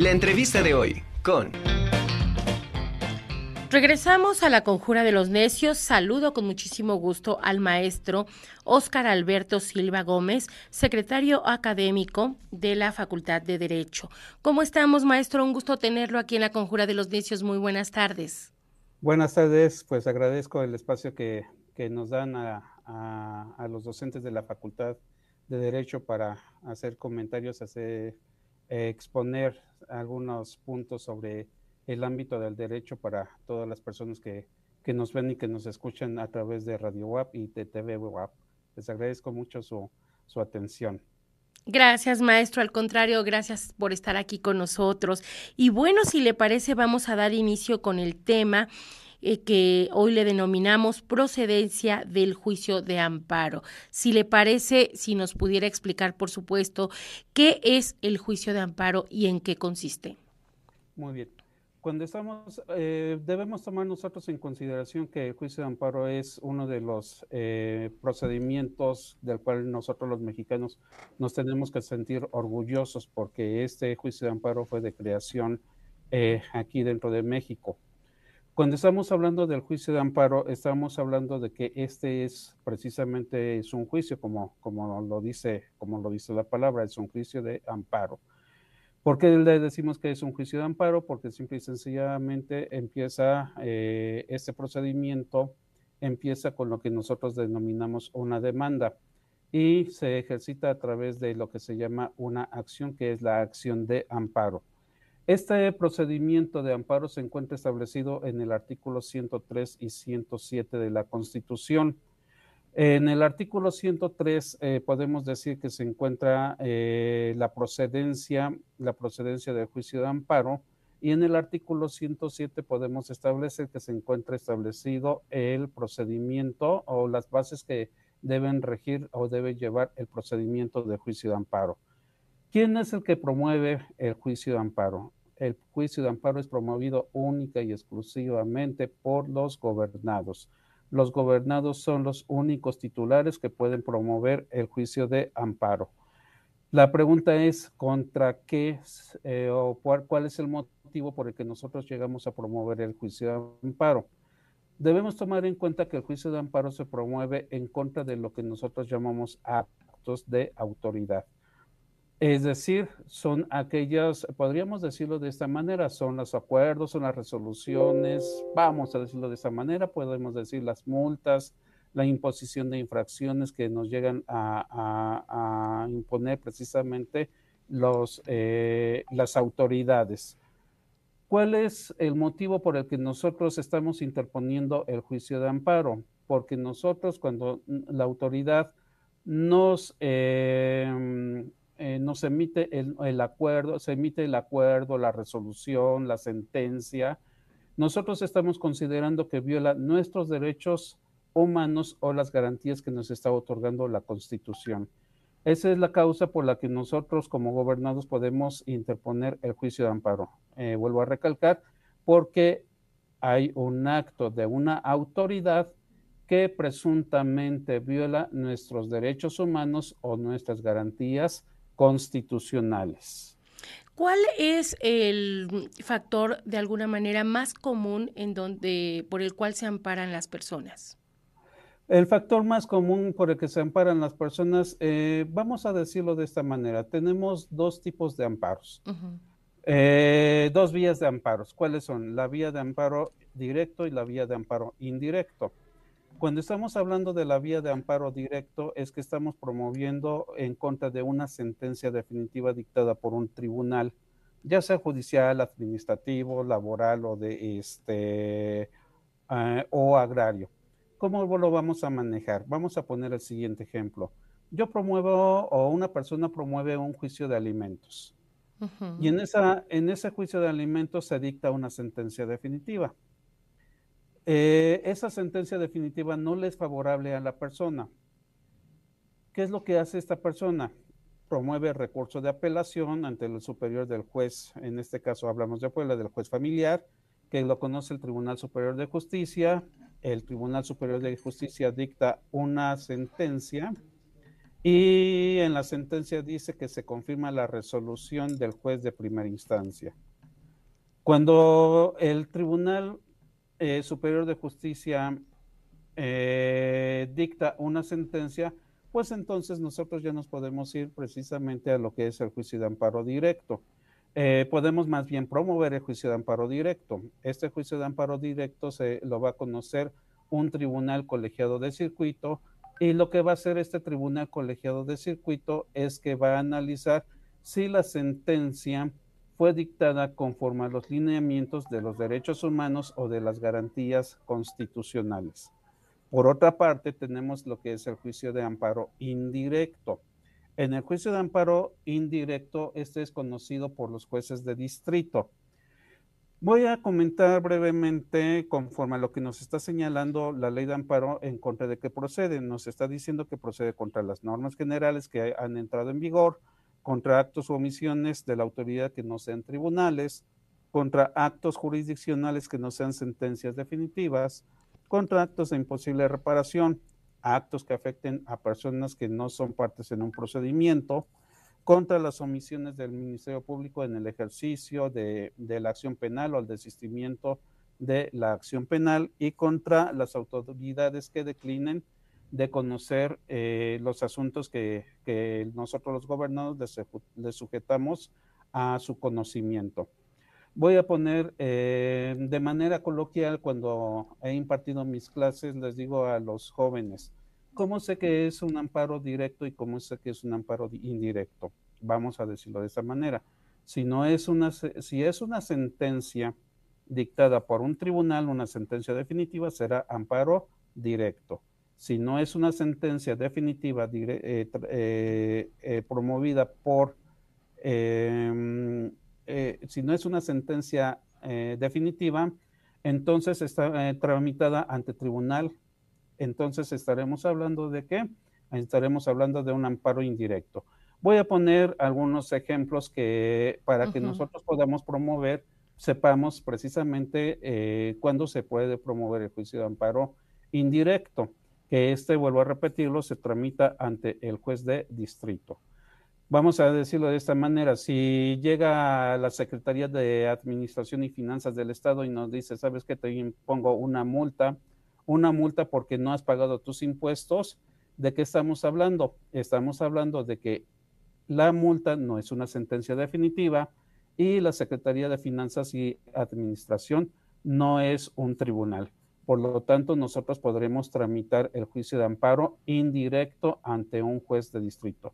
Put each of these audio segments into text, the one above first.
La entrevista de hoy con... Regresamos a la conjura de los necios. Saludo con muchísimo gusto al maestro Óscar Alberto Silva Gómez, secretario académico de la Facultad de Derecho. ¿Cómo estamos, maestro? Un gusto tenerlo aquí en la conjura de los necios. Muy buenas tardes. Buenas tardes, pues agradezco el espacio que, nos dan a, a, los docentes de la Facultad de Derecho para hacer comentarios, hacer exponer algunos puntos sobre el ámbito del derecho para todas las personas que, nos ven y que nos escuchan a través de Radio WAP y de TV WAP. Les agradezco mucho su, su atención. Gracias, maestro. Al contrario, gracias por estar aquí con nosotros. Y bueno, si le parece, vamos a dar inicio con el tema eh, que hoy le denominamos procedencia del juicio de amparo. Si le parece, si nos pudiera explicar, por supuesto, qué es el juicio de amparo y en qué consiste. Muy bien. Cuando estamos, eh, debemos tomar nosotros en consideración que el juicio de amparo es uno de los eh, procedimientos del cual nosotros los mexicanos nos tenemos que sentir orgullosos porque este juicio de amparo fue de creación eh, aquí dentro de México. Cuando estamos hablando del juicio de amparo, estamos hablando de que este es precisamente es un juicio, como, como, lo dice, como lo dice la palabra, es un juicio de amparo. ¿Por qué le decimos que es un juicio de amparo? Porque simple y sencillamente empieza eh, este procedimiento, empieza con lo que nosotros denominamos una demanda y se ejercita a través de lo que se llama una acción, que es la acción de amparo. Este procedimiento de amparo se encuentra establecido en el artículo 103 y 107 de la Constitución. En el artículo 103 eh, podemos decir que se encuentra eh, la procedencia, la procedencia del juicio de amparo, y en el artículo 107 podemos establecer que se encuentra establecido el procedimiento o las bases que deben regir o debe llevar el procedimiento de juicio de amparo. ¿Quién es el que promueve el juicio de amparo? El juicio de amparo es promovido única y exclusivamente por los gobernados los gobernados son los únicos titulares que pueden promover el juicio de amparo. La pregunta es contra qué eh, o cuál, es el motivo por el que nosotros llegamos a promover el juicio de amparo. Debemos tomar en cuenta que el juicio de amparo se promueve en contra de lo que nosotros llamamos actos de autoridad. Es decir, son aquellas, podríamos decirlo de esta manera, son los acuerdos, son las resoluciones, vamos a decirlo de esta manera, podemos decir las multas, la imposición de infracciones que nos llegan a, imponer precisamente los, eh, las autoridades. ¿Cuál es el motivo por el que nosotros estamos interponiendo el juicio de amparo? Porque nosotros cuando la autoridad nos... Eh, eh, nos emite el, acuerdo, se emite el acuerdo, la resolución, la sentencia, nosotros estamos considerando que viola nuestros derechos humanos o las garantías que nos está otorgando la Constitución. Esa es la causa por la que nosotros como gobernados podemos interponer el juicio de amparo. Eh, vuelvo a recalcar, porque hay un acto de una autoridad que presuntamente viola nuestros derechos humanos o nuestras garantías constitucionales. ¿Cuál es el factor de alguna manera más común en donde por el cual se amparan las personas? El factor más común por el que se amparan las personas, eh, vamos a decirlo de esta manera, tenemos dos tipos de amparos, eh, dos vías de amparos. ¿Cuáles son? La vía de amparo directo y la vía de amparo indirecto. Cuando estamos hablando de la vía de amparo directo, es que estamos promoviendo en contra de una sentencia definitiva dictada por un tribunal, ya sea judicial, administrativo, laboral o de este eh, o agrario. ¿Cómo lo vamos a manejar? Vamos a poner el siguiente ejemplo. Yo promuevo o una persona promueve un juicio de alimentos. Y en, esa, en ese juicio de alimentos se dicta una sentencia definitiva. Eh, esa sentencia definitiva no le es favorable a la persona. ¿Qué es lo que hace esta persona? Promueve recurso de apelación ante el superior del juez, en este caso hablamos de Puebla, del juez familiar, que lo conoce el Tribunal Superior de Justicia. El Tribunal Superior de Justicia dicta una sentencia y en la sentencia dice que se confirma la resolución del juez de primera instancia. Cuando el Tribunal eh, Superior de Justicia eh, dicta una sentencia, pues entonces nosotros ya nos podemos ir precisamente a lo que es el juicio de amparo directo. Eh, podemos más bien promover el juicio de amparo directo. Este juicio de amparo directo se lo va a conocer un tribunal colegiado de circuito y lo que va a hacer este tribunal colegiado de circuito es que va a analizar si la sentencia fue dictada conforme a los lineamientos de los derechos humanos o de las garantías constitucionales. Por otra parte, tenemos lo que es el juicio de amparo indirecto. En el juicio de amparo indirecto, este es conocido por los jueces de distrito. Voy a comentar brevemente, conforme a lo que nos está señalando la ley de amparo, en contra de qué procede. Nos está diciendo que procede contra las normas generales que han entrado en vigor, contra actos o omisiones de la autoridad que no sean tribunales, contra actos jurisdiccionales que no sean sentencias definitivas, contra actos de imposible reparación, actos que afecten a personas que no son partes en un procedimiento, contra las omisiones del Ministerio Público en el ejercicio de, la acción penal o el desistimiento de la acción penal y contra las autoridades que declinen de conocer eh, los asuntos que, nosotros los gobernados les, sujetamos a su conocimiento. Voy a poner eh, de manera coloquial, cuando he impartido mis clases, les digo a los jóvenes, ¿cómo sé que es un amparo directo y cómo sé que es un amparo indirecto? Vamos a decirlo de esa manera. Si, no es una, si es una sentencia dictada por un tribunal, una sentencia definitiva, será amparo directo. Si no es una sentencia definitiva eh, eh, eh, promovida por em, si no es una sentencia definitiva, entonces está tramitada ante tribunal. Entonces estaremos hablando de qué? Estaremos hablando de un amparo indirecto. Voy a poner algunos ejemplos que para que nosotros podamos promover, sepamos precisamente cuándo se puede promover el juicio de amparo indirecto, que este, vuelvo a repetirlo, se tramita ante el juez de distrito vamos a decirlo de esta manera, si llega la Secretaría de Administración y Finanzas del Estado y nos dice, sabes que te impongo una multa, una multa porque no has pagado tus impuestos, ¿de qué estamos hablando? Estamos hablando de que la multa no es una sentencia definitiva y la Secretaría de Finanzas y Administración no es un tribunal. Por lo tanto, nosotros podremos tramitar el juicio de amparo indirecto ante un juez de distrito.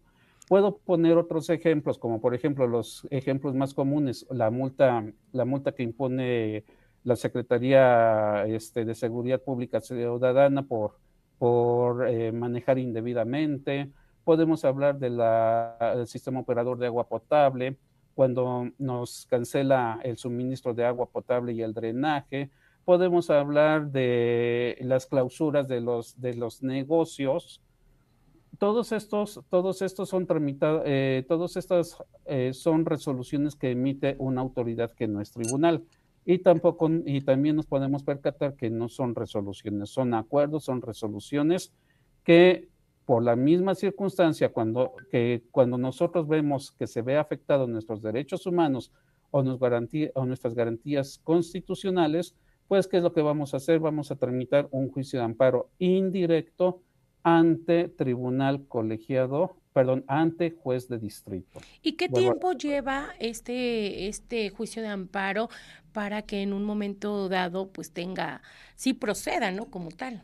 Puedo poner otros ejemplos, como por ejemplo los ejemplos más comunes, la multa, la multa que impone la Secretaría este, de Seguridad Pública Ciudadana por, por eh, manejar indebidamente. Podemos hablar del sistema operador de agua potable, cuando nos cancela el suministro de agua potable y el drenaje. Podemos hablar de las clausuras de los, de los negocios todos estos, todos estos son tramitados, eh, todas estas eh, son resoluciones que emite una autoridad que no es tribunal. Y tampoco, y también nos podemos percatar que no son resoluciones, son acuerdos, son resoluciones que por la misma circunstancia, cuando, que cuando nosotros vemos que se ve afectados nuestros derechos humanos o, nos garantía, o nuestras garantías constitucionales, pues, ¿qué es lo que vamos a hacer? Vamos a tramitar un juicio de amparo indirecto ante tribunal colegiado, perdón, ante juez de distrito. ¿Y qué tiempo lleva este, este juicio de amparo para que en un momento dado pues tenga, sí proceda, ¿no? Como tal.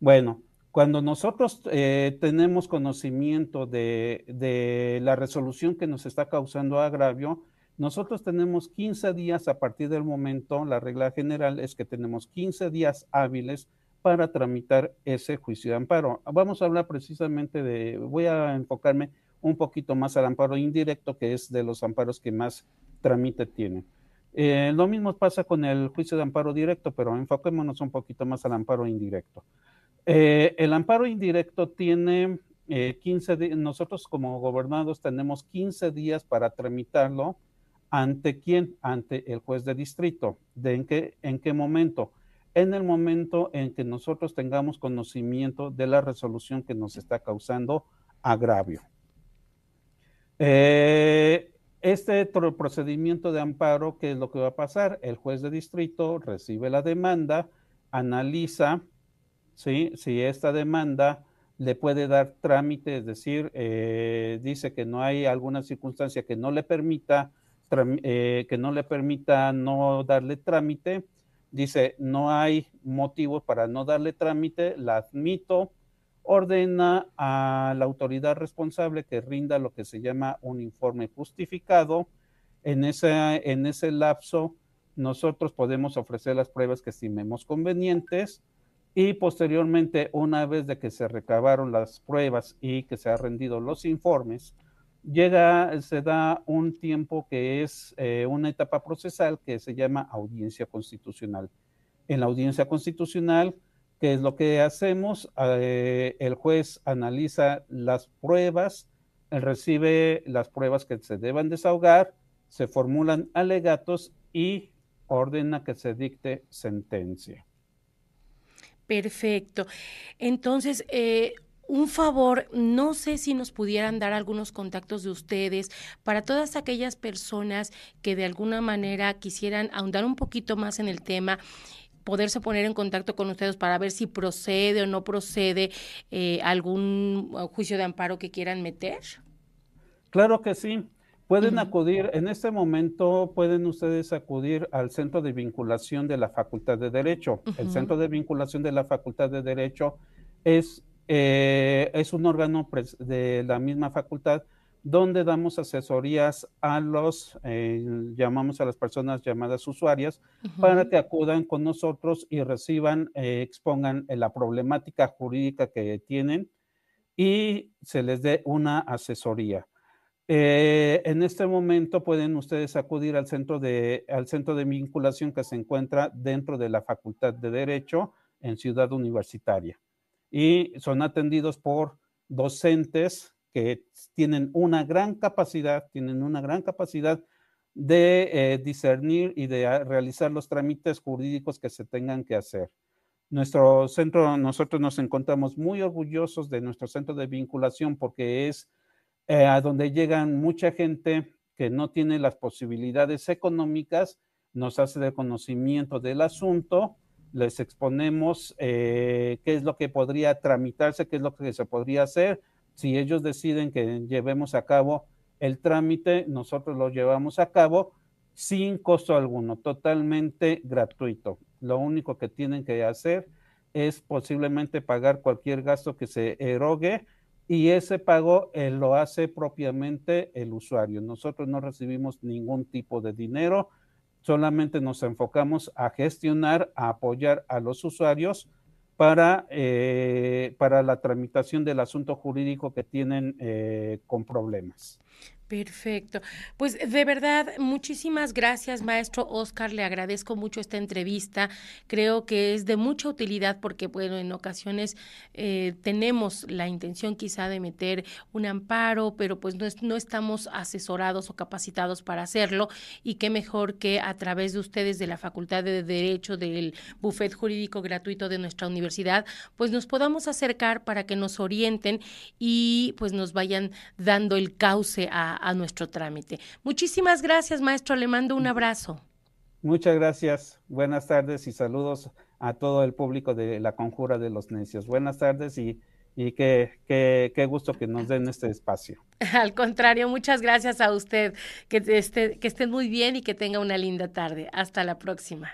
Bueno, cuando nosotros eh, tenemos conocimiento de, de, la resolución que nos está causando agravio, nosotros tenemos 15 días a partir del momento, la regla general es que tenemos 15 días hábiles para tramitar ese juicio de amparo. Vamos a hablar precisamente de, voy a enfocarme un poquito más al amparo indirecto, que es de los amparos que más trámite tienen. Eh, lo mismo pasa con el juicio de amparo directo, pero enfoquémonos un poquito más al amparo indirecto. Eh, el amparo indirecto tiene 15 eh, días, nosotros como gobernados tenemos 15 días para tramitarlo. ¿Ante quién? Ante el juez de distrito. ¿De en qué, en qué momento? en el momento en que nosotros tengamos conocimiento de la resolución que nos está causando agravio. Eh, este procedimiento de amparo, ¿qué es lo que va a pasar? El juez de distrito recibe la demanda, analiza ¿sí? si esta demanda le puede dar trámite, es decir, eh, dice que no hay alguna circunstancia que no le permita eh, que no le permita no darle trámite, dice no hay motivo para no darle trámite, la admito, ordena a la autoridad responsable que rinda lo que se llama un informe justificado. En ese, en ese lapso, nosotros podemos ofrecer las pruebas que estimemos convenientes y posteriormente, una vez de que se recabaron las pruebas y que se han rendido los informes, llega, se da un tiempo que es eh, una etapa procesal que se llama audiencia constitucional. En la audiencia constitucional, ¿qué es lo que hacemos? Eh, el juez analiza las pruebas, recibe las pruebas que se deban desahogar, se formulan alegatos y ordena que se dicte sentencia. Perfecto. Entonces, eh, un favor, no sé si nos pudieran dar algunos contactos de ustedes para todas aquellas personas que de alguna manera quisieran ahondar un poquito más en el tema poderse poner en contacto con ustedes para ver si procede o no procede eh, algún juicio de amparo que quieran meter? Claro que sí. Pueden acudir, en este momento pueden ustedes acudir al Centro de Vinculación de la Facultad de Derecho. El Centro de Vinculación de la Facultad de Derecho es, eh, es un órgano de la misma facultad donde damos asesorías a los, eh, llamamos a las personas llamadas usuarias, para que acudan con nosotros y reciban, eh, expongan la problemática jurídica que tienen y se les dé una asesoría. Eh, en este momento pueden ustedes acudir al centro, de, al centro de vinculación que se encuentra dentro de la Facultad de Derecho en Ciudad Universitaria. Y son atendidos por docentes que tienen una gran capacidad, tienen una gran capacidad de eh, discernir y de realizar los trámites jurídicos que se tengan que hacer. Nuestro centro, nosotros nos encontramos muy orgullosos de nuestro centro de vinculación porque es eh, a donde llegan mucha gente que no tiene las posibilidades económicas, nos hace de conocimiento del asunto, les exponemos eh, qué es lo que podría tramitarse, qué es lo que se podría hacer. Si ellos deciden que llevemos a cabo el trámite, nosotros lo llevamos a cabo sin costo alguno, totalmente gratuito. Lo único que tienen que hacer es posiblemente pagar cualquier gasto que se erogue y ese pago eh, lo hace propiamente el usuario. Nosotros no recibimos ningún tipo de dinero, solamente nos enfocamos a gestionar, a apoyar a los usuarios para, eh, para la tramitación del asunto jurídico que tienen eh, con problemas. Perfecto. Pues de verdad, muchísimas gracias, maestro Oscar. Le agradezco mucho esta entrevista. Creo que es de mucha utilidad porque, bueno, en ocasiones eh, tenemos la intención quizá de meter un amparo, pero pues no, no estamos asesorados o capacitados para hacerlo. Y qué mejor que a través de ustedes de la Facultad de Derecho, del bufet jurídico gratuito de nuestra universidad, pues nos podamos acercar para que nos orienten y pues nos vayan dando el cauce a a, nuestro trámite. Muchísimas gracias, maestro. Le mando un abrazo. Muchas gracias. Buenas tardes y saludos a todo el público de la Conjura de los Necios. Buenas tardes y, y qué, qué, qué, gusto que nos den este espacio. Al contrario, muchas gracias a usted. Que, esté, que estén muy bien y que tenga una linda tarde. Hasta la próxima.